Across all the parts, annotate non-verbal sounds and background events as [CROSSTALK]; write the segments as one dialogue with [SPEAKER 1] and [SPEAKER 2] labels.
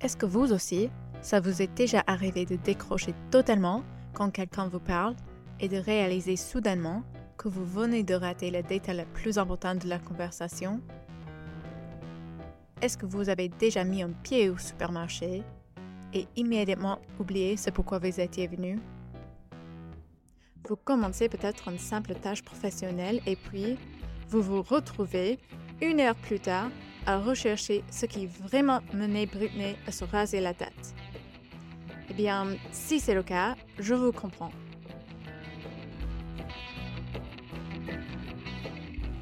[SPEAKER 1] Est-ce que vous aussi, ça vous est déjà arrivé de décrocher totalement quand quelqu'un vous parle et de réaliser soudainement que vous venez de rater le détail le plus important de la conversation? Est-ce que vous avez déjà mis un pied au supermarché et immédiatement oublié ce pourquoi vous étiez venu? Vous commencez peut-être une simple tâche professionnelle et puis vous vous retrouvez une heure plus tard à rechercher ce qui vraiment menait Britney à se raser la tête. Eh bien, si c'est le cas, je vous comprends.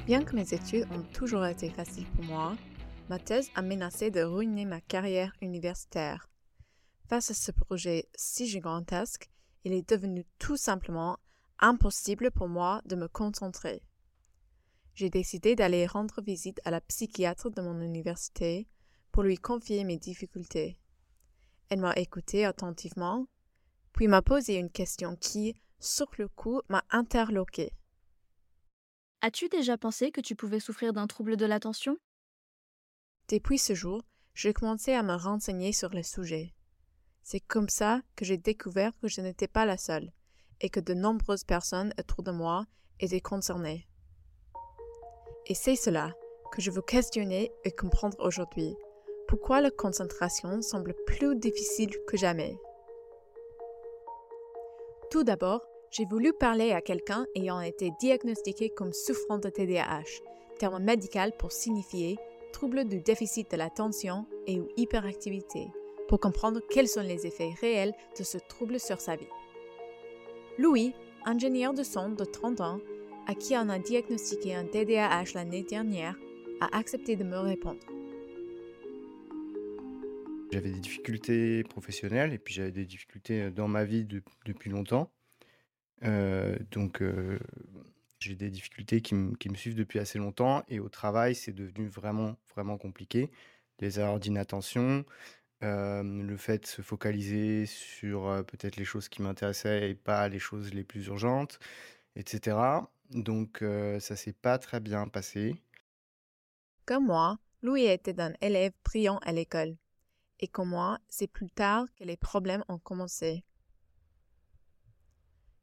[SPEAKER 1] Bien que mes études ont toujours été faciles pour moi, ma thèse a menacé de ruiner ma carrière universitaire. Face à ce projet si gigantesque, il est devenu tout simplement impossible pour moi de me concentrer j'ai décidé d'aller rendre visite à la psychiatre de mon université pour lui confier mes difficultés. Elle m'a écouté attentivement, puis m'a posé une question qui, sur le coup, m'a interloqué.
[SPEAKER 2] As-tu déjà pensé que tu pouvais souffrir d'un trouble de l'attention?
[SPEAKER 1] Depuis ce jour, j'ai commencé à me renseigner sur le sujet. C'est comme ça que j'ai découvert que je n'étais pas la seule et que de nombreuses personnes autour de moi étaient concernées. Et c'est cela que je veux questionner et comprendre aujourd'hui. Pourquoi la concentration semble plus difficile que jamais? Tout d'abord, j'ai voulu parler à quelqu'un ayant été diagnostiqué comme souffrant de TDAH, terme médical pour signifier trouble du déficit de l'attention et ou hyperactivité, pour comprendre quels sont les effets réels de ce trouble sur sa vie. Louis, ingénieur de son de 30 ans, à qui on a diagnostiqué un TDAH l'année dernière, a accepté de me répondre.
[SPEAKER 3] J'avais des difficultés professionnelles et puis j'avais des difficultés euh, dans ma vie depuis longtemps. Euh, donc euh, j'ai des difficultés qui, me suivent depuis assez longtemps et au travail c'est devenu vraiment vraiment compliqué. Les erreurs d'inattention, le fait de se focaliser sur peut-être les choses qui m'intéressaient et pas les choses les plus urgentes, etc. Donc, ça s'est pas très bien passé.
[SPEAKER 1] Comme moi, Louis était un élève brillant à l'école. Et comme moi, c'est plus tard que les problèmes ont commencé.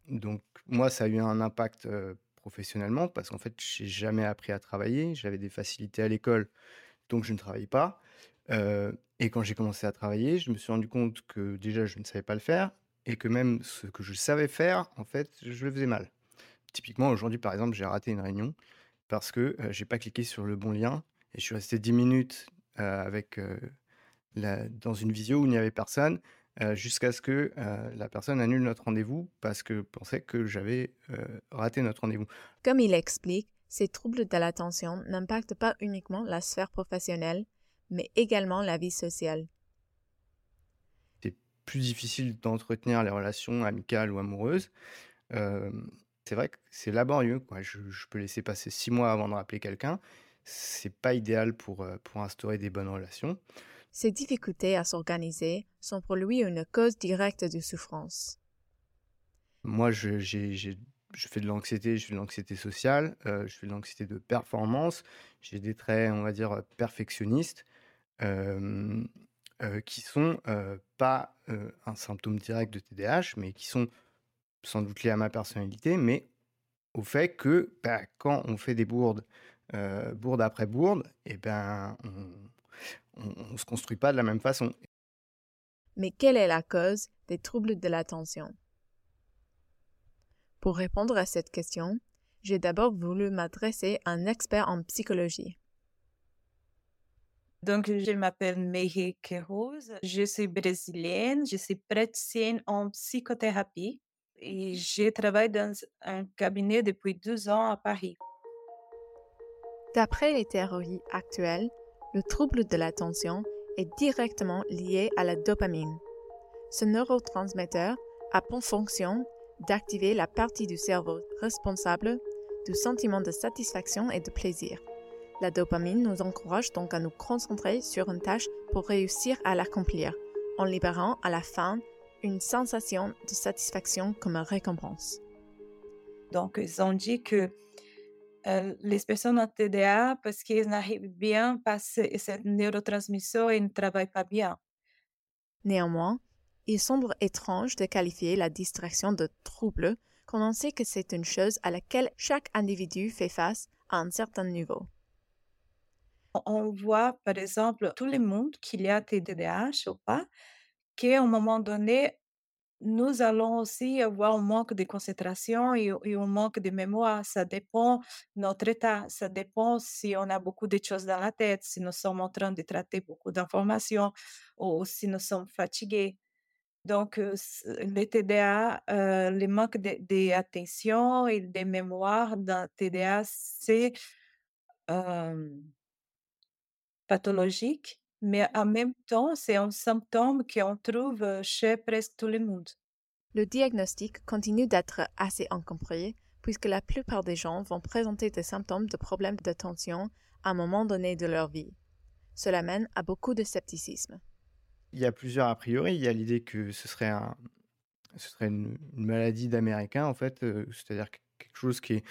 [SPEAKER 3] Donc, moi, ça a eu un impact professionnellement parce qu'en fait, j'ai jamais appris à travailler. J'avais des facilités à l'école, donc je ne travaillais pas. et quand j'ai commencé à travailler, je me suis rendu compte que déjà, je ne savais pas le faire et que même ce que je savais faire, en fait, je le faisais mal. Typiquement, aujourd'hui, par exemple, j'ai raté une réunion parce que je j'ai pas cliqué sur le bon lien et je suis resté 10 minutes avec, la, dans une visio où il n'y avait personne jusqu'à ce que la personne annule notre rendez-vous parce que pensait que j'avais raté notre rendez-vous.
[SPEAKER 1] Comme il explique, ces troubles de l'attention n'impactent pas uniquement la sphère professionnelle, mais également la vie sociale.
[SPEAKER 3] C'est plus difficile d'entretenir les relations amicales ou amoureuses. C'est vrai que c'est laborieux, quoi. Je, peux laisser passer six mois avant de rappeler quelqu'un. C'est pas idéal pour, euh, pour instaurer des bonnes relations.
[SPEAKER 1] Ces difficultés à s'organiser sont pour lui une cause directe de souffrance.
[SPEAKER 3] Moi, je, je fais de l'anxiété, je fais de l'anxiété sociale, euh, je fais de l'anxiété de performance, j'ai des traits, on va dire, perfectionnistes, euh, qui sont pas un symptôme direct de TDAH, mais qui sont sans doute lié à ma personnalité, mais au fait que bah, quand on fait des bourdes, euh, bourde après bourde, et eh ben, on ne se construit pas de la même façon.
[SPEAKER 1] Mais quelle est la cause des troubles de l'attention? Pour répondre à cette question, j'ai d'abord voulu m'adresser à un expert en psychologie.
[SPEAKER 4] Donc, je m'appelle Meire Queiroz, je suis brésilienne, je suis praticienne en psychothérapie et je travaille dans un cabinet depuis deux ans à Paris.
[SPEAKER 1] D'après les théories actuelles, le trouble de l'attention est directement lié à la dopamine. Ce neurotransmetteur a pour fonction d'activer la partie du cerveau responsable du sentiment de satisfaction et de plaisir. La dopamine nous encourage donc à nous concentrer sur une tâche pour réussir à l'accomplir, en libérant à la fin une sensation de satisfaction comme récompense.
[SPEAKER 4] Donc, ils ont dit que euh, les personnes en TDA, parce qu'ils n'arrivent bien pas cette neurotransmission, ils ne travaillent pas bien.
[SPEAKER 1] Néanmoins, il semble étrange de qualifier la distraction de trouble quand on sait que c'est une chose à laquelle chaque individu fait face à un certain niveau.
[SPEAKER 4] On voit, par exemple, tout le monde qu'il y a TDAH ou pas, qu'à un moment donné, nous allons aussi avoir un manque de concentration et, et un manque de mémoire. Ça dépend de notre état. Ça dépend si on a beaucoup de choses dans la tête, si nous sommes en train de traiter beaucoup d'informations ou si nous sommes fatigués. Donc, euh, s- le TDA, euh, le manque d'attention et de mémoire dans TDA, c'est euh, pathologique, mais en même temps, c'est un symptôme qu'on trouve chez presque tout le monde.
[SPEAKER 1] Le diagnostic continue d'être assez incompris puisque la plupart des gens vont présenter des symptômes de problèmes d'attention à un moment donné de leur vie. Cela mène à beaucoup de scepticisme.
[SPEAKER 3] Il y a plusieurs a priori. Il y a l'idée que ce serait, un, ce serait une, une maladie d'Américains, en fait, euh, c'est-à-dire que- quelque chose qui est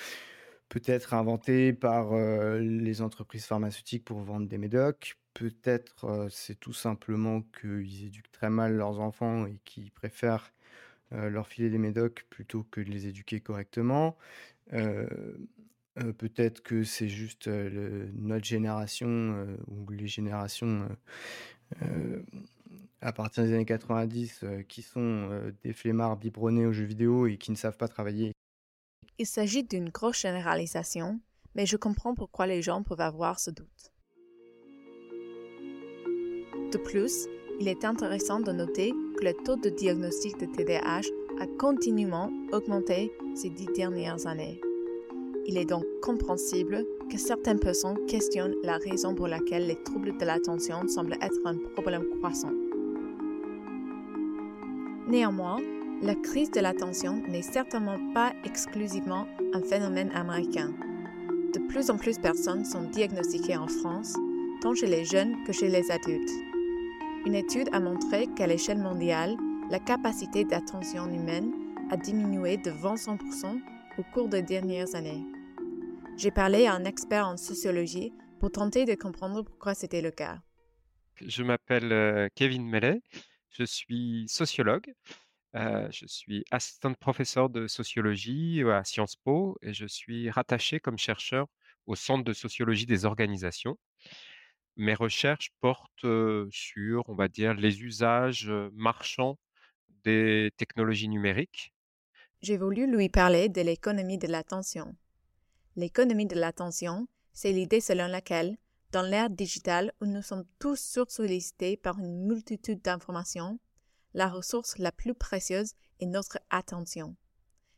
[SPEAKER 3] peut-être inventé par euh, les entreprises pharmaceutiques pour vendre des médocs. Peut-être c'est tout simplement qu'ils éduquent très mal leurs enfants et qu'ils préfèrent leur filer des médocs plutôt que de les éduquer correctement. Peut-être que c'est juste notre génération ou les générations à partir des années 90 euh, qui sont des flemmards biberonnés aux jeux vidéo et qui ne savent pas travailler.
[SPEAKER 1] Il s'agit d'une grosse généralisation, mais je comprends pourquoi les gens peuvent avoir ce doute. De plus, il est intéressant de noter que le taux de diagnostic de TDAH a continuellement augmenté ces dix dernières années. Il est donc compréhensible que certaines personnes questionnent la raison pour laquelle les troubles de l'attention semblent être un problème croissant. Néanmoins, la crise de l'attention n'est certainement pas exclusivement un phénomène américain. De plus en plus de personnes sont diagnostiquées en France, tant chez les jeunes que chez les adultes. Une étude a montré qu'à l'échelle mondiale, la capacité d'attention humaine a diminué de 25% au cours des dernières années. J'ai parlé à un expert en sociologie pour tenter de comprendre pourquoi c'était le cas.
[SPEAKER 5] Je m'appelle euh, Kevin Mellet, je suis sociologue, euh, je suis assistant professeur de sociologie à Sciences Po et je suis rattaché comme chercheur au Centre de sociologie des organisations. Mes recherches portent sur, on va dire, les usages marchands des technologies numériques.
[SPEAKER 1] J'ai voulu lui parler de l'économie de l'attention. L'économie de l'attention, c'est l'idée selon laquelle, dans l'ère digitale où nous sommes tous sursollicités par une multitude d'informations, la ressource la plus précieuse est notre attention.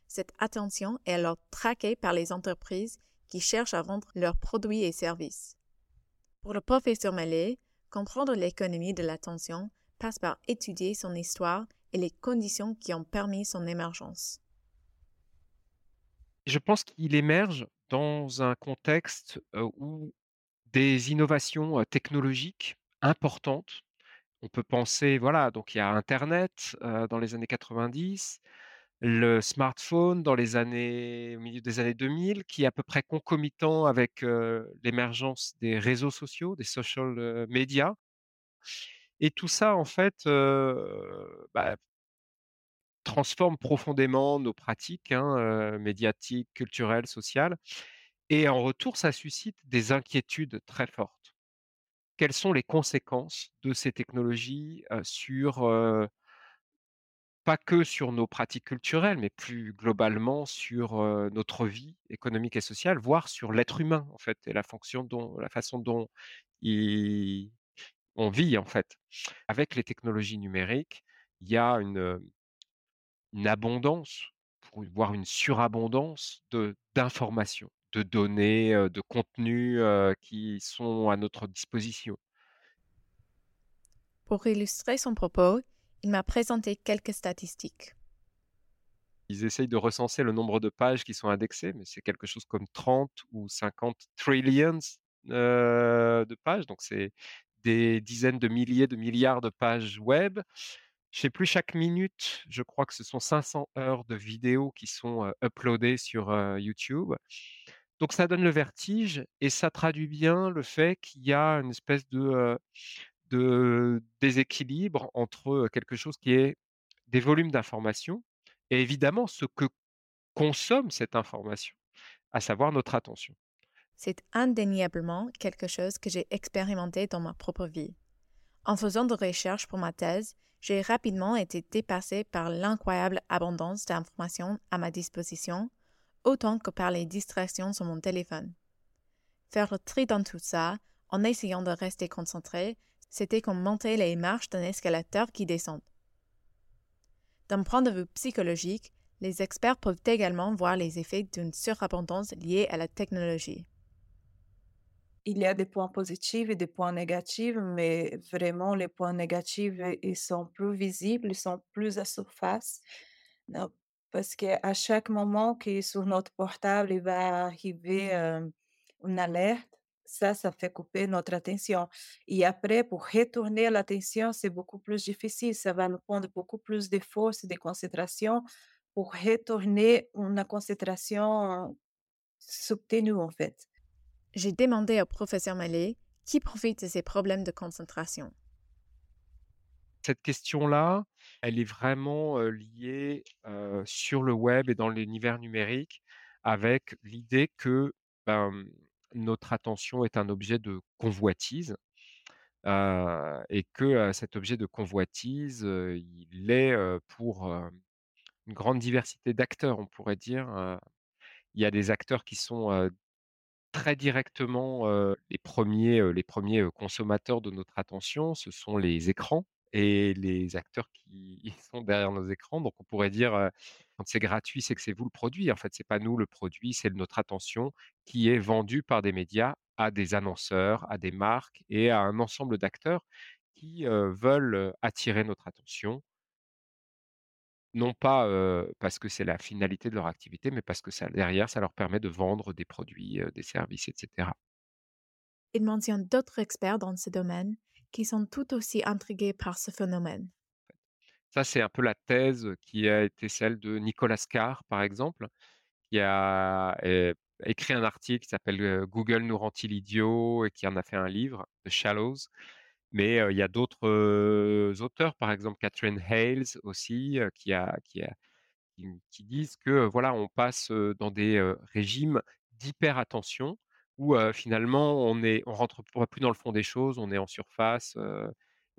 [SPEAKER 1] Cette attention est alors traquée par les entreprises qui cherchent à vendre leurs produits et services. Pour le professeur Mallet, comprendre l'économie de l'attention passe par étudier son histoire et les conditions qui ont permis son émergence.
[SPEAKER 5] Je pense qu'il émerge dans un contexte euh, où des innovations euh, technologiques importantes on peut penser, voilà, donc il y a Internet euh, dans les années 90, le smartphone dans les années, au milieu des années 2000, qui est à peu près concomitant avec l'émergence des réseaux sociaux, des social media. Et tout ça, en fait, bah, transforme profondément nos pratiques hein, médiatiques, culturelles, sociales. Et en retour, ça suscite des inquiétudes très fortes. Quelles sont les conséquences de ces technologies sur pas que sur nos pratiques culturelles, mais plus globalement sur notre vie économique et sociale, voire sur l'être humain en fait et la fonction dont, la façon dont il- on vit en fait. Avec les technologies numériques, il y a une, abondance, voire une surabondance de d'informations, de données, de contenus qui sont à notre disposition.
[SPEAKER 1] Pour illustrer son propos, il m'a présenté quelques statistiques.
[SPEAKER 5] Ils essayent de recenser le nombre de pages qui sont indexées, mais c'est quelque chose comme 30 ou 50 trillions euh, de pages. Donc, c'est des dizaines de milliers de milliards de pages web. Je sais plus, chaque minute, je crois que ce sont 500 heures de vidéos qui sont euh, uploadées sur euh, YouTube. Donc, ça donne le vertige et ça traduit bien le fait qu'il y a une espèce de, de déséquilibre entre, quelque chose qui est des volumes d'informations et évidemment ce que consomme cette information, à savoir notre attention.
[SPEAKER 1] C'est indéniablement quelque chose que j'ai expérimenté dans ma propre vie. En faisant des recherches pour ma thèse, j'ai rapidement été dépassé par l'incroyable abondance d'informations à ma disposition, autant que par les distractions sur mon téléphone. Faire le tri dans tout ça, en essayant de rester concentré, c'était comme monter les marches d'un escalateur qui descend. D'un point de vue psychologique, les experts peuvent également voir les effets d'une surabondance liée à la technologie.
[SPEAKER 4] Il y a des points positifs et des points négatifs, mais vraiment les points négatifs, ils sont plus visibles, ils sont plus à surface. Parce qu'à chaque moment que sur notre portable, il va arriver, heu, une alerte, ça, ça fait couper notre attention et après pour retourner l'attention, c'est beaucoup plus difficile. Ça va nous prendre beaucoup plus de force et de concentration pour retourner une concentration soutenue, en fait.
[SPEAKER 1] J'ai demandé au professeur Mallet qui profite de ces problèmes de concentration?
[SPEAKER 5] Cette question-là, elle est vraiment, liée, sur le web et dans l'univers numérique avec l'idée que, ben, notre attention est un objet de convoitise, et que, cet objet de convoitise, il est, pour, une grande diversité d'acteurs, on pourrait dire. Il y a des acteurs qui sont, très directement, les premiers, les premiers, consommateurs de notre attention, ce sont les écrans et les acteurs qui [LAUGHS] sont derrière nos écrans. Donc on pourrait dire, quand c'est gratuit, c'est que c'est vous le produit. En fait, c'est pas nous le produit, c'est notre attention qui est vendue par des médias à des annonceurs, à des marques et à un ensemble d'acteurs qui, veulent, attirer notre attention non pas, parce que c'est la finalité de leur activité, mais parce que derrière, ça leur permet de vendre des produits, des services et cetera.
[SPEAKER 1] Il mentionne d'autres experts dans ce domaine qui sont tout aussi intrigués par ce phénomène.
[SPEAKER 5] Ça, c'est un peu la thèse qui a été celle de Nicolas Carr, par exemple, qui a, é écrit un article qui s'appelle, «Google nous rend-il idiots?» et qui en a fait un livre, The Shallows. Mais, il y a d'autres, auteurs, par exemple Katherine Hayles aussi, qui disent que, voilà, on passe, dans des, régimes d'hyper-attention où, heu, finalement on est on rentre plus dans le fond des choses, on est en surface,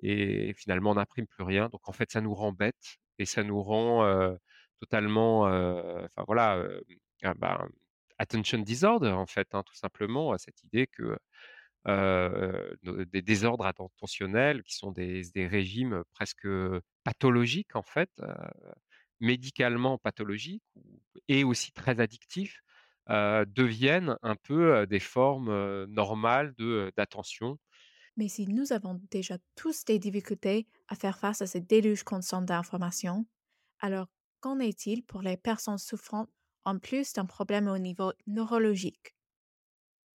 [SPEAKER 5] et finalement on n'imprime plus rien. Donc en fait, ça nous rend bêtes et ça nous rend, heu, totalement, enfin voilà, hem, ah ben, attention disorder en fait, hein, tout simplement, à cette idée que, des désordres attentionnels qui sont des régimes presque, pathologiques en fait, médicalement pathologiques et aussi très addictifs, deviennent un peu, des formes, normales d'attention.
[SPEAKER 1] Mais si nous avons déjà tous des difficultés à faire face à ces déluges constants d'informations, alors qu'en est-il pour les personnes souffrant en plus d'un problème au niveau neurologique?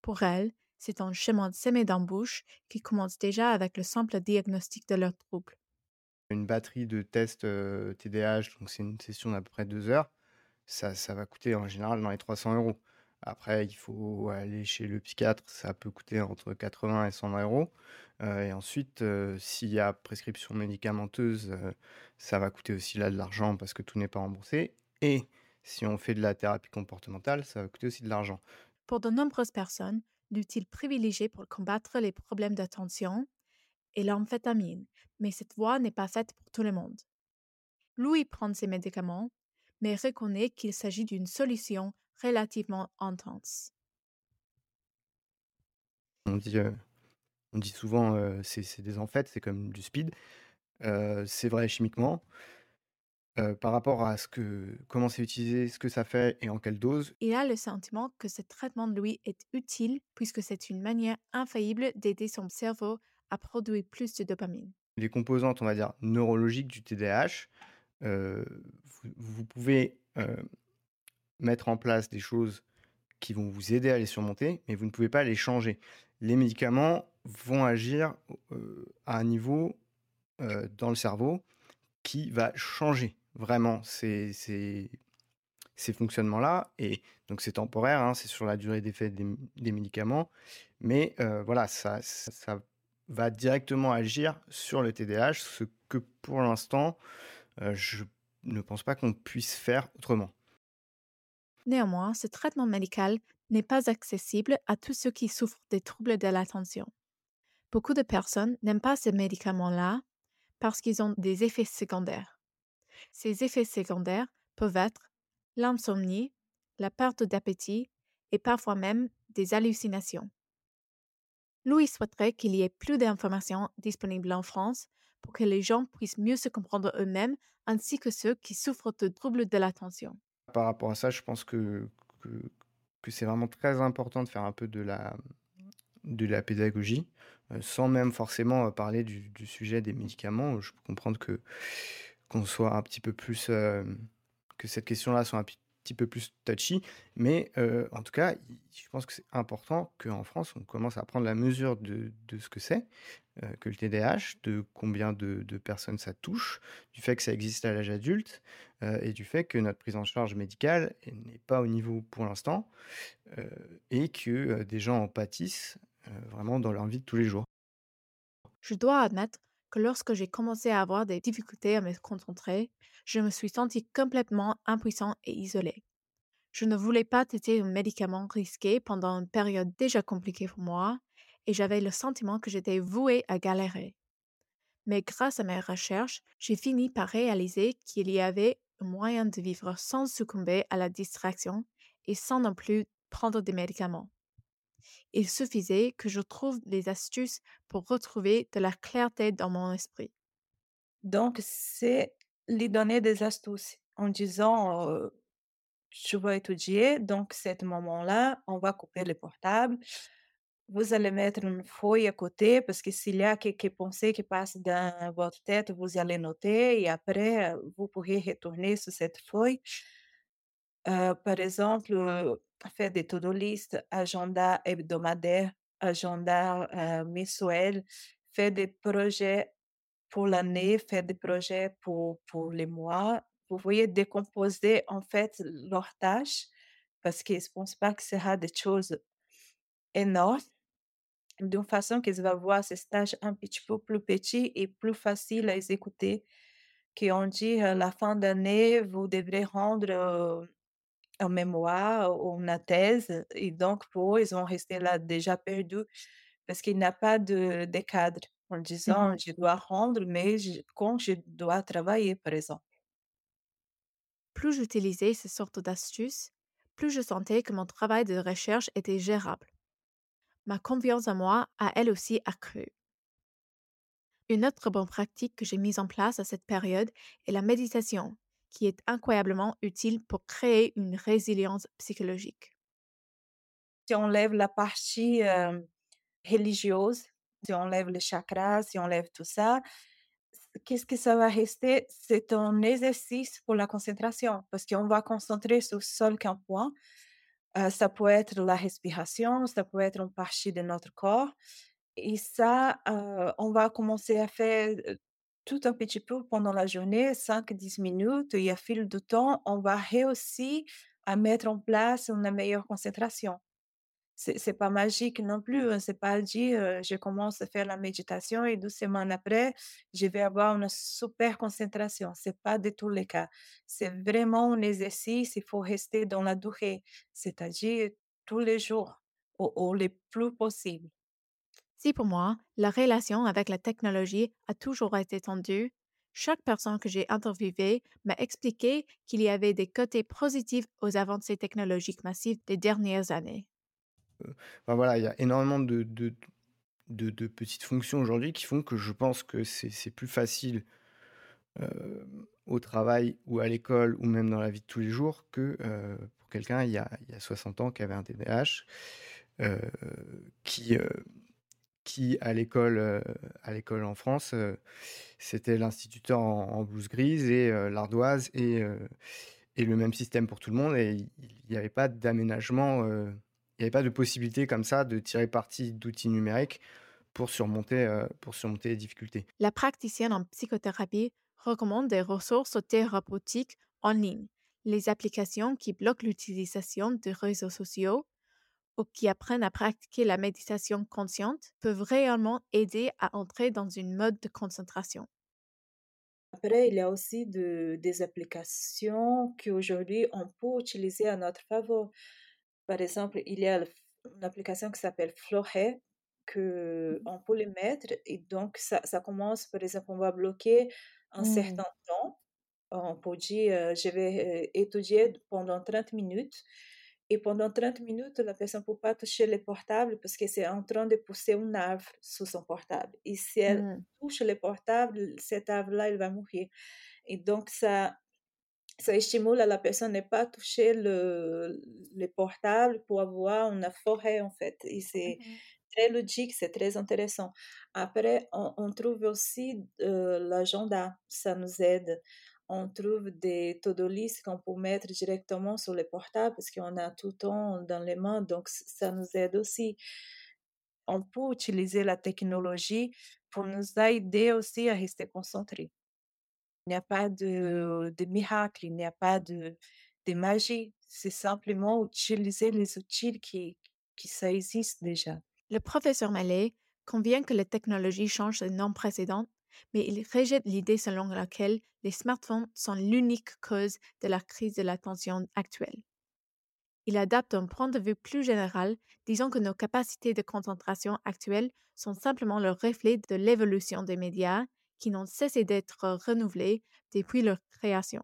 [SPEAKER 1] Pour elles, c'est un chemin semé d'embûches qui commence déjà avec le simple diagnostic de leur trouble.
[SPEAKER 3] Une batterie de tests, TDAH, donc c'est une session d'à peu près 2 heures, ça ça va coûter en général dans les 300 €. Après, il faut aller chez le psychiatre, ça peut coûter entre 80 et 120 €. Heu et ensuite, heu, s'il y a prescription médicamenteuse, heu, ça va coûter aussi là de l'argent parce que tout n'est pas remboursé et si on fait de la thérapie comportementale, ça va coûter aussi de l'argent.
[SPEAKER 1] Pour de nombreuses personnes, l'outil privilégié pour combattre les problèmes d'attention est l'amphétamine, mais cette voie n'est pas faite pour tout le monde. Louis prend ses médicaments, mais reconnaît qu'il s'agit d'une solution relativement intense.
[SPEAKER 3] On dit, on dit souvent, heu, c'est c'est des amphetes, c'est comme du speed. C'est vrai chimiquement. Par rapport à ce que comment c'est utilisé, ce que ça fait et en quelle dose,
[SPEAKER 1] Il a le sentiment que ce traitement de lui est utile puisque c'est une manière infaillible d'aider son cerveau à produire plus de dopamine.
[SPEAKER 3] les composantes, on va dire, neurologiques du TDAH, vous vous pouvez, mettre en place des choses qui vont vous aider à les surmonter, mais vous ne pouvez pas les changer. Les médicaments vont agir, à un niveau, dans le cerveau qui va changer vraiment ces ces ces fonctionnements-là et donc c'est temporaire, hein, c'est sur la durée d'effet des médicaments, mais voilà, ça ça ça va directement agir sur le TDAH, ce que pour l'instant, je ne pense pas qu'on puisse faire autrement.
[SPEAKER 1] Néanmoins, ce traitement médical n'est pas accessible à tous ceux qui souffrent des troubles de l'attention. Beaucoup de personnes n'aiment pas ces médicaments-là parce qu'ils ont des effets secondaires. Ces effets secondaires peuvent être l'insomnie, la perte d'appétit et parfois même des hallucinations. Louis souhaiterait qu'il y ait plus d'informations disponibles en France pour que les gens puissent mieux se comprendre eux-mêmes ainsi que ceux qui souffrent de troubles de l'attention.
[SPEAKER 3] Par rapport à ça, je pense que, que, c'est vraiment très important de faire un peu de la, de la pédagogie, euh, sans même forcément euh, parler du, du sujet des médicaments. Je peux comprendre que qu'on soit un petit peu plus euh, que cette question-là soit un petit peu plus touchy, mais euh, en tout cas, je pense que c'est important qu'en France, on commence à prendre la mesure de, ce que c'est, euh, que le TDAH, de combien de, personnes ça touche, du fait que ça existe à l'âge adulte, euh, et du fait que notre prise en charge médicale n'est pas au niveau pour l'instant, et que des gens en pâtissent vraiment dans leur vie de tous les jours.
[SPEAKER 1] Je dois admettre que lorsque j'ai commencé à avoir des difficultés à me concentrer, je me suis senti complètement impuissant et isolé. Je ne voulais pas tester un médicament risqué pendant une période déjà compliquée pour moi et j'avais le sentiment que j'étais voué à galérer. Mais grâce à mes recherches, j'ai fini par réaliser qu'il y avait un moyen de vivre sans succomber à la distraction et sans non plus prendre des médicaments. Il suffisait que je trouve des astuces pour retrouver de la clarté dans mon esprit.
[SPEAKER 4] Donc, c'est lui donner des astuces en disant, je vais étudier, donc cet moment-là, on va couper les portables. Vous allez mettre une feuille à côté parce que s'il y a quelques pensées qui passent dans votre tête, vous allez noter et après, vous pourrez retourner sur cette feuille. Par exemple, faire des to-do list, agenda hebdomadaire, agenda, heu, mensuel, faire des projets pour l'année, faire des projets pour pour les mois. Vous voyez, décomposer en fait leurs tâches parce que je pense pas que ce sera des choses énormes, d'une façon qu'ils vont voir ces tâches un petit peu plus petits et plus faciles à exécuter. Qu'on dit, à la fin d'année, vous devrez rendre, heu, un mémoire ou une thèse et donc pour eux, ils vont rester là déjà perdus parce qu'il n'y a pas de de cadre en disant: «Je dois rendre, mais je quand je dois travailler», par exemple.
[SPEAKER 1] Plus j'utilisais ces sortes d'astuces, plus je sentais que mon travail de recherche était gérable. Ma confiance en moi a elle aussi accru. Une autre bonne pratique que j'ai mise en place à cette période est la méditation, qui est incroyablement utile pour créer une résilience psychologique.
[SPEAKER 4] Si on enlève la partie, religieuse, si on enlève les chakras, si on enlève tout ça, qu'est-ce que ça va rester? C'est un exercice pour la concentration parce qu'on va concentrer sur seul qu'un point. Heu, ça peut être la respiration, ça peut être une partie de notre corps et ça, heu, on va commencer à faire, heu, tout un petit peu pendant la journée, cinq dix minutes et à fil de temps, on va réussir à mettre en place une meilleure concentration. C'est c'est pas magique non plus, hein, c'est pas dit, heu, je commence à faire la méditation et 2 semaines après, je vais avoir une super concentration. C'est pas du tout le cas. C'est vraiment un exercice, il faut rester dans la durée, c'est-à-dire tous les jours, au au le plus possible.
[SPEAKER 1] Si pour moi, la relation avec la technologie a toujours été tendue, chaque personne que j'ai interviewée m'a expliqué qu'il y avait des côtés positifs aux avancées technologiques massives des dernières années.
[SPEAKER 3] Enfin voilà, il y a énormément de, de, petites fonctions aujourd'hui qui font que je pense que c'est plus facile euh, au travail ou à l'école ou même dans la vie de tous les jours que euh, pour quelqu'un il, il y a 60 ans qui avait un TDAH, euh, qui, euh, qui à l'école euh, à l'école en France, euh, c'était l'instituteur en, blouse grise et euh, l'ardoise et, le même système pour tout le monde et il n'y avait pas d'aménagement, il n'y avait pas de possibilité comme ça de tirer parti d'outils numériques pour surmonter, pour surmonter les difficultés.
[SPEAKER 1] La praticienne en psychothérapie recommande des ressources thérapeutiques en ligne, les applications qui bloquent l'utilisation des réseaux sociaux ou qui apprennent à pratiquer la méditation consciente peuvent réellement aider à entrer dans une mode de concentration.
[SPEAKER 4] Après, il y a aussi de, des applications qu'aujourd'hui on peut utiliser à notre faveur. Par exemple, il y a une application qui s'appelle Flowhead que on peut les mettre et donc ça, ça commence, par exemple, on va bloquer un
[SPEAKER 1] Mmh.
[SPEAKER 4] certain temps. On peut dire, je vais étudier pendant 30 minutes et pendant 30 minutes, la personne ne peut pas toucher le portable parce que c'est en train de pousser un arbre sur son portable. Et si elle
[SPEAKER 1] Mmh.
[SPEAKER 4] touche le portable, cet arbre-là, il va mourir. Et donc, ça, ça stimule la personne à ne pas toucher le, le portable pour avoir une forêt, en fait. Et c'est
[SPEAKER 1] Mmh.
[SPEAKER 4] très logique, c'est très intéressant. Après, on, on trouve aussi euh, l'agenda, ça nous aide. On trouve des to-do list qu'on peut mettre directement sur le portable parce qu'on a tout le temps dans les mains, donc ça nous aide aussi. On peut utiliser la technologie pour nous aider aussi à rester concentrés. Il n'y a pas de, miracle, il n'y a pas de, de magie. C'est simplement utiliser les outils qui, qui ça existe déjà.
[SPEAKER 1] Le professeur Mallet convient que les technologies changent de nom précédent, mais il rejette l'idée selon laquelle les smartphones sont l'unique cause de la crise de l'attention actuelle. Il adapte un point de vue plus général, disant que nos capacités de concentration actuelles sont simplement le reflet de l'évolution des médias qui n'ont cessé d'être renouvelés depuis leur création.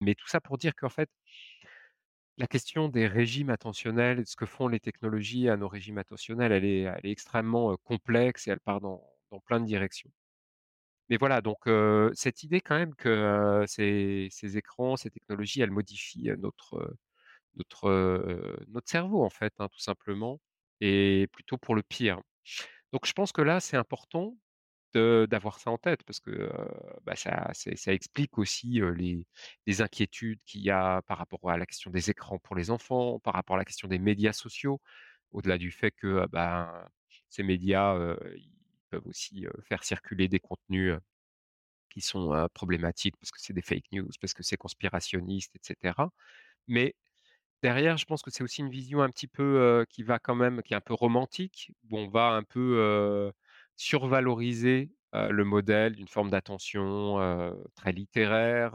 [SPEAKER 5] Mais tout ça pour dire qu'en fait, la question des régimes attentionnels de ce que font les technologies à nos régimes attentionnels, elle est, elle est extrêmement complexe et elle part dans, dans plein de directions. Mais voilà, donc cette idée quand même que ces, écrans, ces technologies, elles modifient notre, notre, notre cerveau en fait, hein, tout simplement, et plutôt pour le pire. Donc je pense que là, c'est important d'avoir ça en tête parce que bah, ça, explique aussi les, inquiétudes qu'il y a par rapport à la question des écrans pour les enfants, par rapport à la question des médias sociaux, au-delà du fait que ben, ces médias peuvent aussi faire circuler des contenus qui sont problématiques parce que c'est des fake news, parce que c'est conspirationniste, etc. Mais Derrière, je pense que c'est aussi une vision un petit peu, qui va quand même qui est un peu romantique, où on va un peu, survaloriser, le modèle d'une forme d'attention, très littéraire,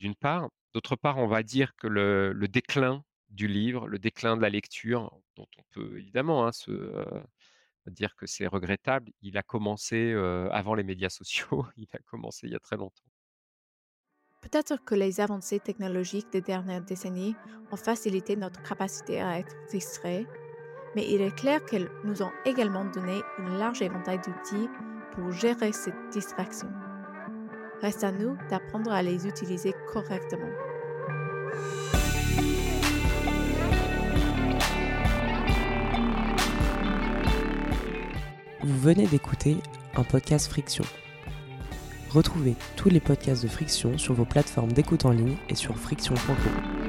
[SPEAKER 5] d'une part. D'autre part, on va dire que le déclin du livre, le déclin de la lecture, dont on peut évidemment, hein, se, dire que c'est regrettable, il a commencé, avant les médias sociaux, [LAUGHS] il a commencé il y a très longtemps.
[SPEAKER 1] Peut-être que les avancées technologiques des dernières décennies ont facilité notre capacité à être distrait, mais il est clair qu'elles nous ont également donné une large éventail d'outils pour gérer cette distraction. Reste à nous d'apprendre à les utiliser correctement.
[SPEAKER 6] Vous venez d'écouter un podcast Friction. Retrouvez tous les podcasts de Friction sur vos plateformes d'écoute en ligne et sur friction.com.